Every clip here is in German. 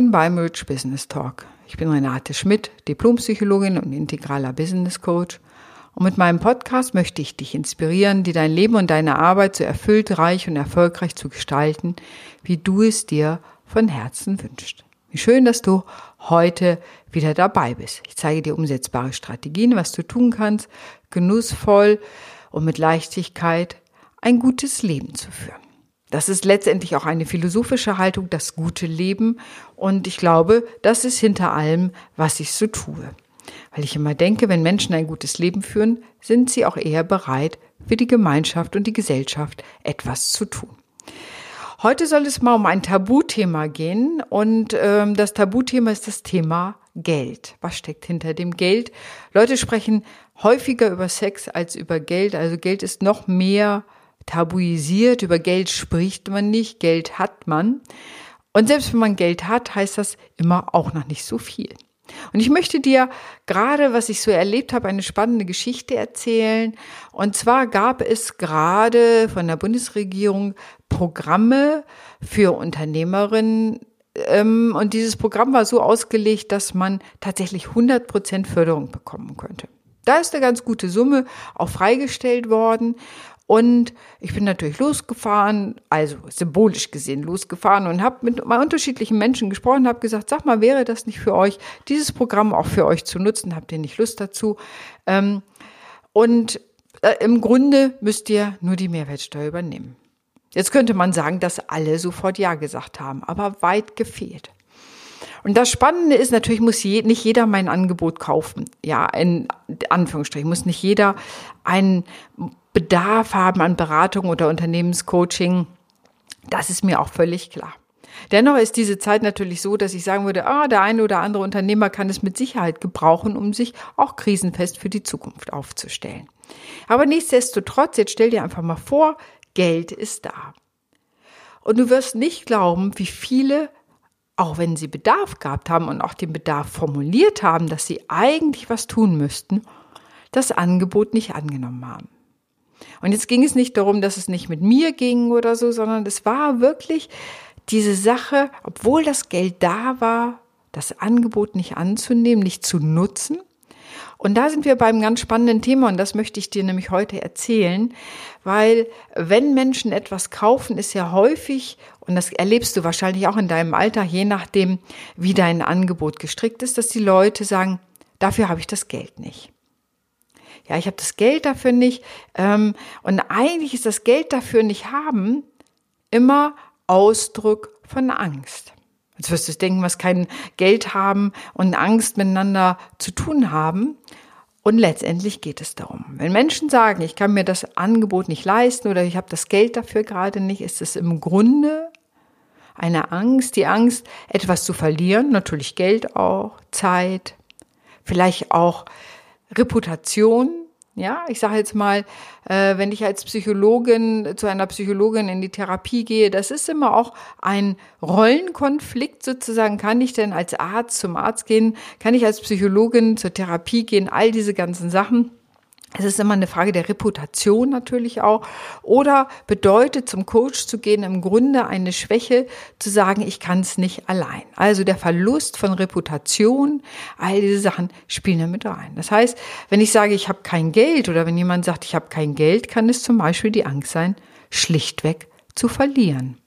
Moin beim Rich Business Talk. Ich bin Renate Schmidt, Diplompsychologin und integraler Business Coach. Und mit meinem Podcast möchte ich dich inspirieren, dir dein Leben und deine Arbeit so erfüllt, reich und erfolgreich zu gestalten, wie du es dir von Herzen wünschst. Wie schön, dass du heute wieder dabei bist. Ich zeige dir umsetzbare Strategien, was du tun kannst, genussvoll und mit Leichtigkeit ein gutes Leben zu führen. Das ist letztendlich auch eine philosophische Haltung, das gute Leben. Und ich glaube, das ist hinter allem, was ich so tue. Weil ich immer denke, wenn Menschen ein gutes Leben führen, sind sie auch eher bereit, für die Gemeinschaft und die Gesellschaft etwas zu tun. Heute soll es mal um ein Tabuthema gehen und ähm, das Tabuthema ist das Thema Geld. Was steckt hinter dem Geld? Leute sprechen häufiger über Sex als über Geld. Also Geld ist noch mehr tabuisiert, über Geld spricht man nicht, Geld hat man. Und selbst wenn man Geld hat, heißt das immer auch noch nicht so viel. Und ich möchte dir gerade, was ich so erlebt habe, eine spannende Geschichte erzählen. Und zwar gab es gerade von der Bundesregierung Programme für Unternehmerinnen. Ähm, und dieses Programm war so ausgelegt, dass man tatsächlich 100 Prozent Förderung bekommen könnte. Da ist eine ganz gute Summe auch freigestellt worden. Und ich bin natürlich losgefahren, also symbolisch gesehen losgefahren und habe mit mal unterschiedlichen Menschen gesprochen, habe gesagt, sag mal, wäre das nicht für euch, dieses Programm auch für euch zu nutzen? Habt ihr nicht Lust dazu? Ähm, und äh, im Grunde müsst ihr nur die Mehrwertsteuer übernehmen. Jetzt könnte man sagen, dass alle sofort Ja gesagt haben, aber weit gefehlt. Und das Spannende ist, natürlich muss je, nicht jeder mein Angebot kaufen. Ja, in Anführungsstrichen muss nicht jeder ein Bedarf haben an Beratung oder Unternehmenscoaching. Das ist mir auch völlig klar. Dennoch ist diese Zeit natürlich so, dass ich sagen würde, ah, der eine oder andere Unternehmer kann es mit Sicherheit gebrauchen, um sich auch krisenfest für die Zukunft aufzustellen. Aber nichtsdestotrotz, jetzt stell dir einfach mal vor, Geld ist da. Und du wirst nicht glauben, wie viele, auch wenn sie Bedarf gehabt haben und auch den Bedarf formuliert haben, dass sie eigentlich was tun müssten, das Angebot nicht angenommen haben. Und jetzt ging es nicht darum, dass es nicht mit mir ging oder so, sondern es war wirklich diese Sache, obwohl das Geld da war, das Angebot nicht anzunehmen, nicht zu nutzen. Und da sind wir beim ganz spannenden Thema und das möchte ich dir nämlich heute erzählen, weil wenn Menschen etwas kaufen, ist ja häufig, und das erlebst du wahrscheinlich auch in deinem Alter, je nachdem, wie dein Angebot gestrickt ist, dass die Leute sagen, dafür habe ich das Geld nicht ja, ich habe das Geld dafür nicht. Ähm, und eigentlich ist das Geld dafür nicht haben immer Ausdruck von Angst. Jetzt wirst du denken, was kein Geld haben und Angst miteinander zu tun haben. Und letztendlich geht es darum. Wenn Menschen sagen, ich kann mir das Angebot nicht leisten oder ich habe das Geld dafür gerade nicht, ist es im Grunde eine Angst, die Angst, etwas zu verlieren, natürlich Geld auch, Zeit, vielleicht auch Reputation, ja, ich sage jetzt mal, äh, wenn ich als Psychologin zu einer Psychologin in die Therapie gehe, das ist immer auch ein Rollenkonflikt sozusagen. Kann ich denn als Arzt zum Arzt gehen? Kann ich als Psychologin zur Therapie gehen? All diese ganzen Sachen. Es ist immer eine Frage der Reputation natürlich auch. Oder bedeutet zum Coach zu gehen im Grunde eine Schwäche zu sagen, ich kann es nicht allein. Also der Verlust von Reputation, all diese Sachen spielen da mit rein. Das heißt, wenn ich sage, ich habe kein Geld oder wenn jemand sagt, ich habe kein Geld, kann es zum Beispiel die Angst sein, schlichtweg zu verlieren.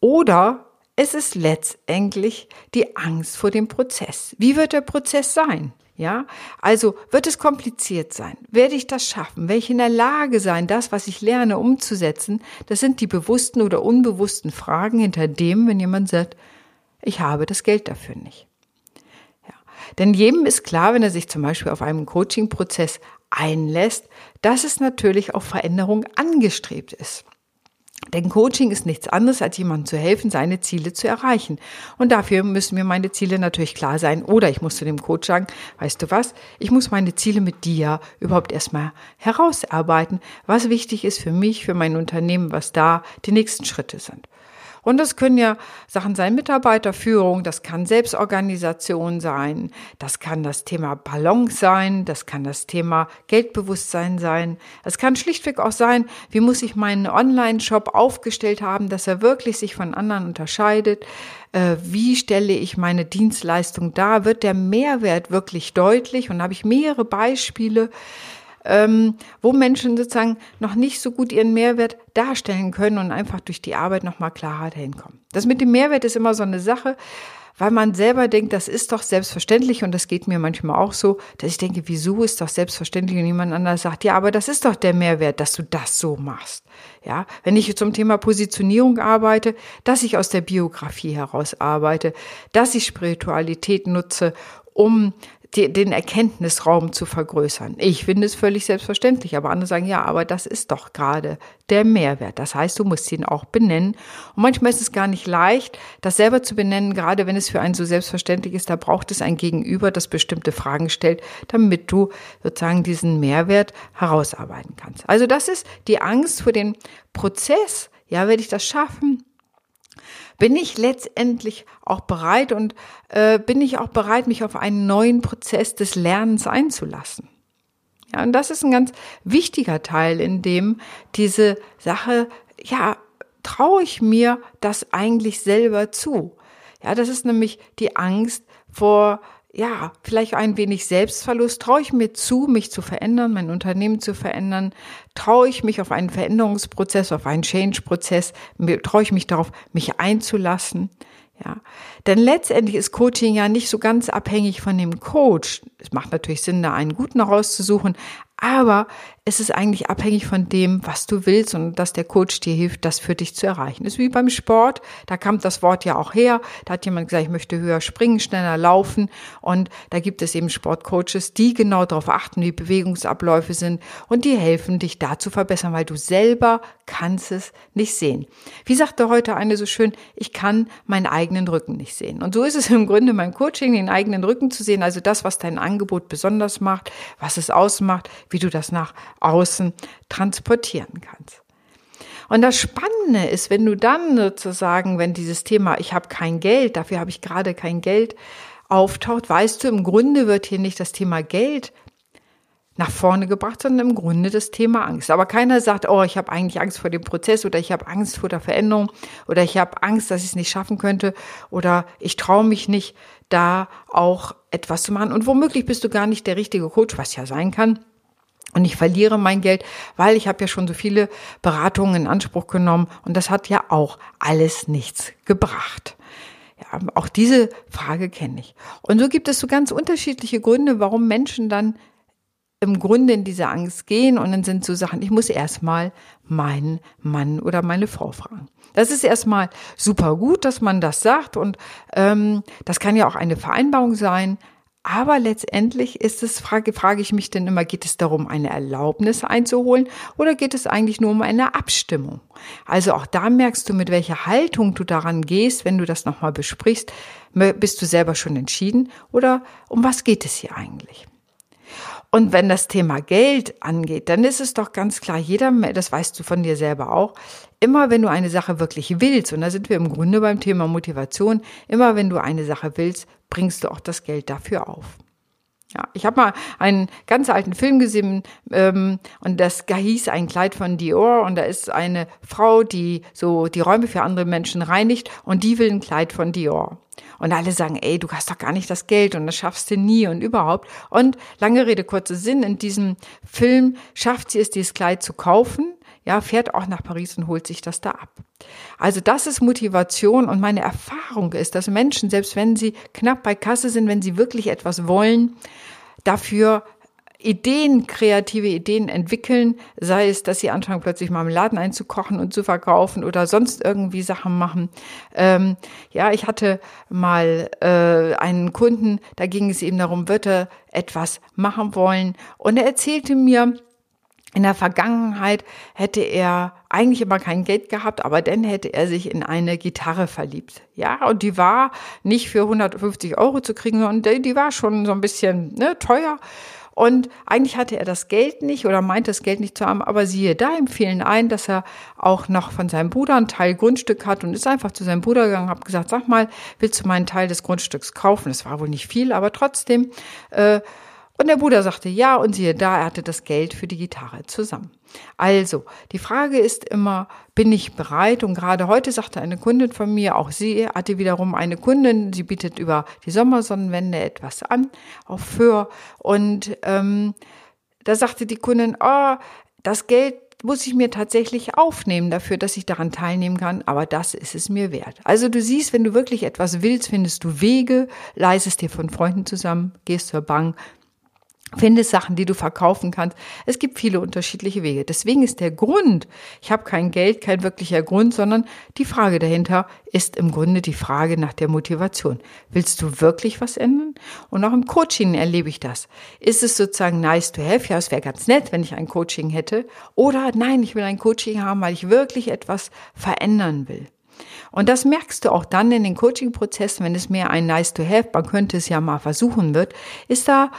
Oder es ist letztendlich die Angst vor dem Prozess. Wie wird der Prozess sein? Ja, also wird es kompliziert sein? Werde ich das schaffen? Werde ich in der Lage sein, das, was ich lerne, umzusetzen? Das sind die bewussten oder unbewussten Fragen hinter dem, wenn jemand sagt, ich habe das Geld dafür nicht. Ja. Denn jedem ist klar, wenn er sich zum Beispiel auf einen Coaching-Prozess einlässt, dass es natürlich auf Veränderung angestrebt ist. Denn Coaching ist nichts anderes, als jemandem zu helfen, seine Ziele zu erreichen. Und dafür müssen mir meine Ziele natürlich klar sein. Oder ich muss zu dem Coach sagen, weißt du was, ich muss meine Ziele mit dir überhaupt erstmal herausarbeiten, was wichtig ist für mich, für mein Unternehmen, was da die nächsten Schritte sind. Und das können ja Sachen sein, Mitarbeiterführung, das kann Selbstorganisation sein, das kann das Thema Balance sein, das kann das Thema Geldbewusstsein sein. Es kann schlichtweg auch sein, wie muss ich meinen Online-Shop aufgestellt haben, dass er wirklich sich von anderen unterscheidet. Äh, wie stelle ich meine Dienstleistung dar? Wird der Mehrwert wirklich deutlich? Und da habe ich mehrere Beispiele ähm, wo Menschen sozusagen noch nicht so gut ihren Mehrwert darstellen können und einfach durch die Arbeit nochmal klarer dahin kommen. Das mit dem Mehrwert ist immer so eine Sache, weil man selber denkt, das ist doch selbstverständlich und das geht mir manchmal auch so, dass ich denke, wieso ist doch selbstverständlich und jemand anders sagt, ja, aber das ist doch der Mehrwert, dass du das so machst. Ja, wenn ich zum Thema Positionierung arbeite, dass ich aus der Biografie heraus arbeite, dass ich Spiritualität nutze, um die, den Erkenntnisraum zu vergrößern. Ich finde es völlig selbstverständlich, aber andere sagen, ja, aber das ist doch gerade der Mehrwert. Das heißt, du musst ihn auch benennen. Und manchmal ist es gar nicht leicht, das selber zu benennen, gerade wenn es für einen so selbstverständlich ist. Da braucht es ein Gegenüber, das bestimmte Fragen stellt, damit du sozusagen diesen Mehrwert herausarbeiten kannst. Also das ist die Angst vor dem Prozess. Ja, werde ich das schaffen? Bin ich letztendlich auch bereit und äh, bin ich auch bereit, mich auf einen neuen Prozess des Lernens einzulassen. Ja, und das ist ein ganz wichtiger Teil, in dem diese Sache, ja, traue ich mir das eigentlich selber zu? Ja, das ist nämlich die Angst vor ja, vielleicht ein wenig Selbstverlust. Traue ich mir zu, mich zu verändern, mein Unternehmen zu verändern? Traue ich mich auf einen Veränderungsprozess, auf einen Change-Prozess? Traue ich mich darauf, mich einzulassen? Ja, denn letztendlich ist Coaching ja nicht so ganz abhängig von dem Coach. Es macht natürlich Sinn, da einen guten rauszusuchen, aber es ist eigentlich abhängig von dem, was du willst und dass der Coach dir hilft, das für dich zu erreichen. Das ist wie beim Sport, da kam das Wort ja auch her. Da hat jemand gesagt, ich möchte höher springen, schneller laufen und da gibt es eben Sportcoaches, die genau darauf achten, wie Bewegungsabläufe sind und die helfen, dich da zu verbessern, weil du selber kannst es nicht sehen. Wie sagte heute eine so schön, ich kann meinen eigenen Rücken nicht sehen. Und so ist es im Grunde beim Coaching, den eigenen Rücken zu sehen, also das, was dein Angebot besonders macht, was es ausmacht, wie du das nach außen transportieren kannst. Und das Spannende ist, wenn du dann sozusagen, wenn dieses Thema, ich habe kein Geld, dafür habe ich gerade kein Geld, auftaucht, weißt du, im Grunde wird hier nicht das Thema Geld nach vorne gebracht, sondern im Grunde das Thema Angst. Aber keiner sagt, oh, ich habe eigentlich Angst vor dem Prozess oder ich habe Angst vor der Veränderung oder ich habe Angst, dass ich es nicht schaffen könnte oder ich traue mich nicht, da auch etwas zu machen. Und womöglich bist du gar nicht der richtige Coach, was ja sein kann. Und ich verliere mein Geld, weil ich habe ja schon so viele Beratungen in Anspruch genommen und das hat ja auch alles nichts gebracht. Ja, auch diese Frage kenne ich. Und so gibt es so ganz unterschiedliche Gründe, warum Menschen dann im Grunde in diese Angst gehen und dann sind so Sachen, ich muss erstmal meinen Mann oder meine Frau fragen. Das ist erstmal super gut, dass man das sagt und ähm, das kann ja auch eine Vereinbarung sein, aber letztendlich ist es, frage, frage ich mich denn immer, geht es darum, eine Erlaubnis einzuholen oder geht es eigentlich nur um eine Abstimmung? Also auch da merkst du, mit welcher Haltung du daran gehst, wenn du das nochmal besprichst. Bist du selber schon entschieden oder um was geht es hier eigentlich? Und wenn das Thema Geld angeht, dann ist es doch ganz klar, jeder, das weißt du von dir selber auch, immer wenn du eine Sache wirklich willst, und da sind wir im Grunde beim Thema Motivation, immer wenn du eine Sache willst, bringst du auch das Geld dafür auf. Ja, ich habe mal einen ganz alten Film gesehen ähm, und das hieß ein Kleid von Dior und da ist eine Frau, die so die Räume für andere Menschen reinigt und die will ein Kleid von Dior. Und alle sagen, ey, du hast doch gar nicht das Geld und das schaffst du nie und überhaupt. Und lange Rede, kurzer Sinn, in diesem Film schafft sie es, dieses Kleid zu kaufen ja, fährt auch nach Paris und holt sich das da ab. Also das ist Motivation und meine Erfahrung ist, dass Menschen, selbst wenn sie knapp bei Kasse sind, wenn sie wirklich etwas wollen, dafür Ideen, kreative Ideen entwickeln, sei es, dass sie anfangen, plötzlich mal im Laden einzukochen und zu verkaufen oder sonst irgendwie Sachen machen. Ähm, ja, ich hatte mal äh, einen Kunden, da ging es eben darum, wird er etwas machen wollen und er erzählte mir, in der Vergangenheit hätte er eigentlich immer kein Geld gehabt, aber dann hätte er sich in eine Gitarre verliebt. Ja, und die war nicht für 150 Euro zu kriegen, sondern die war schon so ein bisschen ne, teuer. Und eigentlich hatte er das Geld nicht oder meinte das Geld nicht zu haben, aber siehe da, empfehlen ein, dass er auch noch von seinem Bruder einen Teil Grundstück hat und ist einfach zu seinem Bruder gegangen, hat gesagt, sag mal, willst du meinen Teil des Grundstücks kaufen? Das war wohl nicht viel, aber trotzdem. Äh, und der Bruder sagte ja und siehe da, er hatte das Geld für die Gitarre zusammen. Also, die Frage ist immer, bin ich bereit? Und gerade heute sagte eine Kundin von mir, auch sie hatte wiederum eine Kundin, sie bietet über die Sommersonnenwende etwas an, auch für. Und ähm, da sagte die Kundin, oh, das Geld muss ich mir tatsächlich aufnehmen dafür, dass ich daran teilnehmen kann, aber das ist es mir wert. Also du siehst, wenn du wirklich etwas willst, findest du Wege, leistest dir von Freunden zusammen, gehst zur Bank, Findest Sachen, die du verkaufen kannst. Es gibt viele unterschiedliche Wege. Deswegen ist der Grund, ich habe kein Geld, kein wirklicher Grund, sondern die Frage dahinter ist im Grunde die Frage nach der Motivation. Willst du wirklich was ändern? Und auch im Coaching erlebe ich das. Ist es sozusagen nice to have? Ja, es wäre ganz nett, wenn ich ein Coaching hätte. Oder nein, ich will ein Coaching haben, weil ich wirklich etwas verändern will. Und das merkst du auch dann in den Coaching-Prozessen, wenn es mehr ein nice to have, man könnte es ja mal versuchen wird, ist da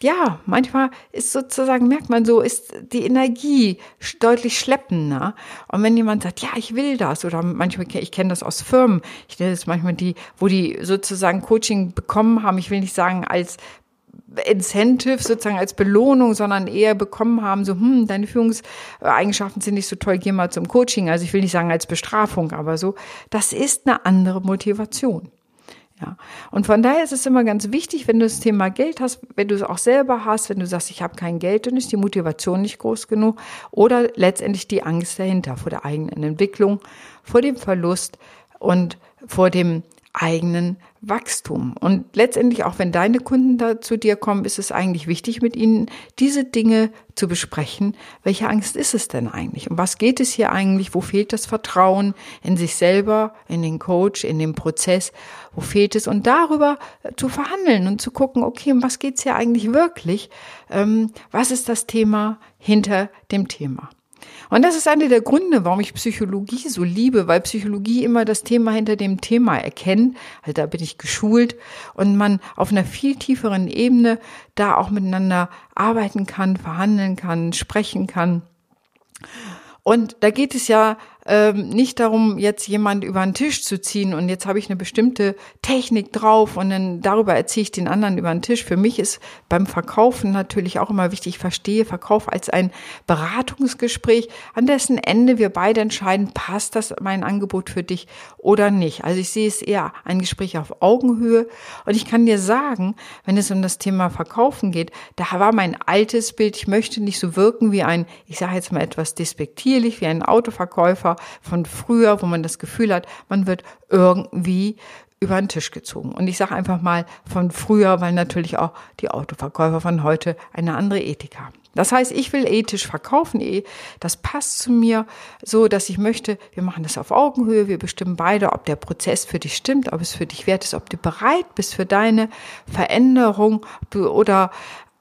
ja, manchmal ist sozusagen, merkt man so, ist die Energie deutlich schleppender. Und wenn jemand sagt, ja, ich will das, oder manchmal, ich kenne das aus Firmen, ich kenne das manchmal die, wo die sozusagen Coaching bekommen haben, ich will nicht sagen als Incentive sozusagen als Belohnung, sondern eher bekommen haben, so, hm, deine Führungseigenschaften sind nicht so toll, geh mal zum Coaching. Also ich will nicht sagen als Bestrafung, aber so, das ist eine andere Motivation. Ja. Und von daher ist es immer ganz wichtig, wenn du das Thema Geld hast, wenn du es auch selber hast, wenn du sagst, ich habe kein Geld, dann ist die Motivation nicht groß genug oder letztendlich die Angst dahinter vor der eigenen Entwicklung, vor dem Verlust und vor dem eigenen Wachstum. Und letztendlich, auch wenn deine Kunden da zu dir kommen, ist es eigentlich wichtig, mit ihnen diese Dinge zu besprechen. Welche Angst ist es denn eigentlich? Um was geht es hier eigentlich? Wo fehlt das Vertrauen in sich selber, in den Coach, in den Prozess? Wo fehlt es? Und darüber zu verhandeln und zu gucken, okay, um was geht es hier eigentlich wirklich? Ähm, was ist das Thema hinter dem Thema? Und das ist einer der Gründe, warum ich Psychologie so liebe, weil Psychologie immer das Thema hinter dem Thema erkennt. Also da bin ich geschult und man auf einer viel tieferen Ebene da auch miteinander arbeiten kann, verhandeln kann, sprechen kann. Und da geht es ja ähm, nicht darum, jetzt jemand über den Tisch zu ziehen und jetzt habe ich eine bestimmte Technik drauf und dann darüber erziehe ich den anderen über den Tisch. Für mich ist beim Verkaufen natürlich auch immer wichtig, ich verstehe Verkauf als ein Beratungsgespräch, an dessen Ende wir beide entscheiden, passt das mein Angebot für dich oder nicht. Also ich sehe es eher ein Gespräch auf Augenhöhe und ich kann dir sagen, wenn es um das Thema Verkaufen geht, da war mein altes Bild, ich möchte nicht so wirken wie ein, ich sage jetzt mal etwas despektierlich, wie ein Autoverkäufer, von früher, wo man das Gefühl hat, man wird irgendwie über den Tisch gezogen. Und ich sage einfach mal von früher, weil natürlich auch die Autoverkäufer von heute eine andere Ethik haben. Das heißt, ich will ethisch verkaufen, eh, das passt zu mir so, dass ich möchte, wir machen das auf Augenhöhe, wir bestimmen beide, ob der Prozess für dich stimmt, ob es für dich wert ist, ob du bereit bist für deine Veränderung oder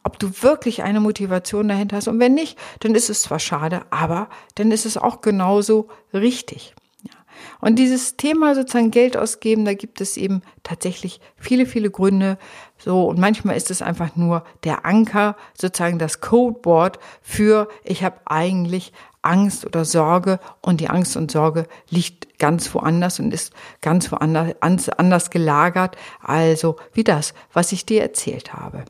ob du wirklich eine Motivation dahinter hast. Und wenn nicht, dann ist es zwar schade, aber dann ist es auch genauso richtig. Und dieses Thema sozusagen Geld ausgeben, da gibt es eben tatsächlich viele, viele Gründe. So, und manchmal ist es einfach nur der Anker, sozusagen das Codewort für, ich habe eigentlich Angst oder Sorge und die Angst und Sorge liegt ganz woanders und ist ganz woanders anders gelagert, also wie das, was ich dir erzählt habe.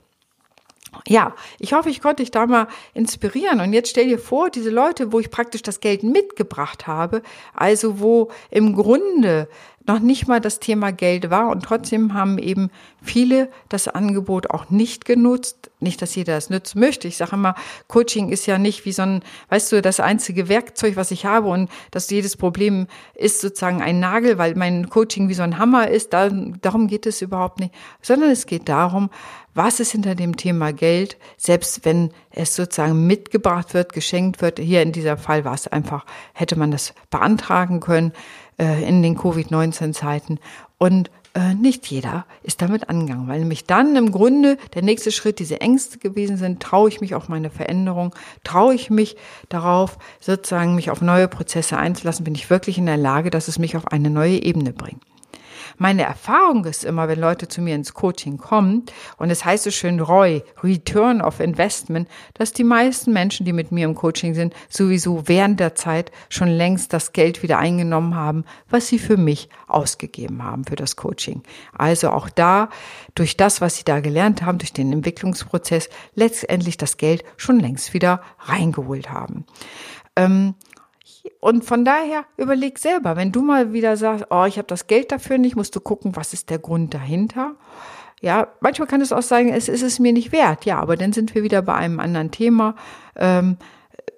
Ja, ich hoffe, ich konnte dich da mal inspirieren. Und jetzt stell dir vor, diese Leute, wo ich praktisch das Geld mitgebracht habe, also wo im Grunde noch nicht mal das Thema Geld war und trotzdem haben eben viele das Angebot auch nicht genutzt. Nicht, dass jeder es nutzen möchte. Ich sage immer, Coaching ist ja nicht wie so ein, weißt du, das einzige Werkzeug, was ich habe und dass jedes Problem ist sozusagen ein Nagel, weil mein Coaching wie so ein Hammer ist. Da, darum geht es überhaupt nicht, sondern es geht darum, was ist hinter dem Thema Geld, selbst wenn es sozusagen mitgebracht wird, geschenkt wird. Hier in dieser Fall war es einfach, hätte man das beantragen können äh, in den Covid-19-Zeiten. Und äh, nicht jeder ist damit angegangen, weil nämlich dann im Grunde der nächste Schritt diese Ängste gewesen sind. Traue ich mich auf meine Veränderung? Traue ich mich darauf, sozusagen mich auf neue Prozesse einzulassen? Bin ich wirklich in der Lage, dass es mich auf eine neue Ebene bringt? Meine Erfahrung ist immer, wenn Leute zu mir ins Coaching kommen, und es heißt so schön ROI, Return of Investment, dass die meisten Menschen, die mit mir im Coaching sind, sowieso während der Zeit schon längst das Geld wieder eingenommen haben, was sie für mich ausgegeben haben für das Coaching. Also auch da, durch das, was sie da gelernt haben, durch den Entwicklungsprozess, letztendlich das Geld schon längst wieder reingeholt haben. Ähm, und von daher überleg selber, wenn du mal wieder sagst, oh, ich habe das Geld dafür nicht, musst du gucken, was ist der Grund dahinter. Ja, manchmal kann es auch sagen, es ist es mir nicht wert. Ja, aber dann sind wir wieder bei einem anderen Thema. Ähm,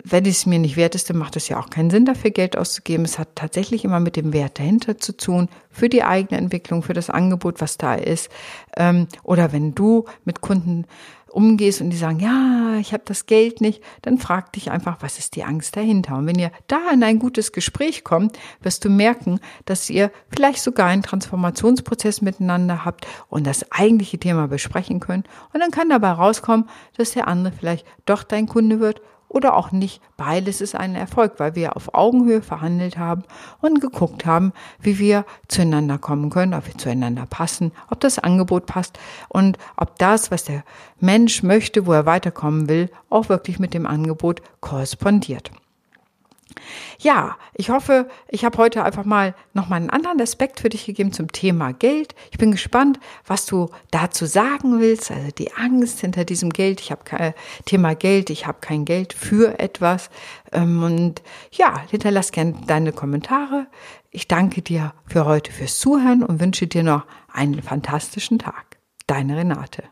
wenn es mir nicht wert ist, dann macht es ja auch keinen Sinn, dafür Geld auszugeben. Es hat tatsächlich immer mit dem Wert dahinter zu tun, für die eigene Entwicklung, für das Angebot, was da ist. Ähm, oder wenn du mit Kunden umgehst und die sagen, ja, ich habe das Geld nicht, dann frag dich einfach, was ist die Angst dahinter? Und wenn ihr da in ein gutes Gespräch kommt, wirst du merken, dass ihr vielleicht sogar einen Transformationsprozess miteinander habt und das eigentliche Thema besprechen könnt. Und dann kann dabei rauskommen, dass der andere vielleicht doch dein Kunde wird oder auch nicht. Beides ist ein Erfolg, weil wir auf Augenhöhe verhandelt haben und geguckt haben, wie wir zueinander kommen können, ob wir zueinander passen, ob das Angebot passt und ob das, was der Mensch möchte, wo er weiterkommen will, auch wirklich mit dem Angebot korrespondiert. Ja, ich hoffe, ich habe heute einfach mal nochmal einen anderen Aspekt für dich gegeben zum Thema Geld. Ich bin gespannt, was du dazu sagen willst. Also die Angst hinter diesem Geld. Ich habe kein Thema Geld, ich habe kein Geld für etwas. Ähm, und ja, hinterlass gerne deine Kommentare. Ich danke dir für heute fürs Zuhören und wünsche dir noch einen fantastischen Tag. Deine Renate.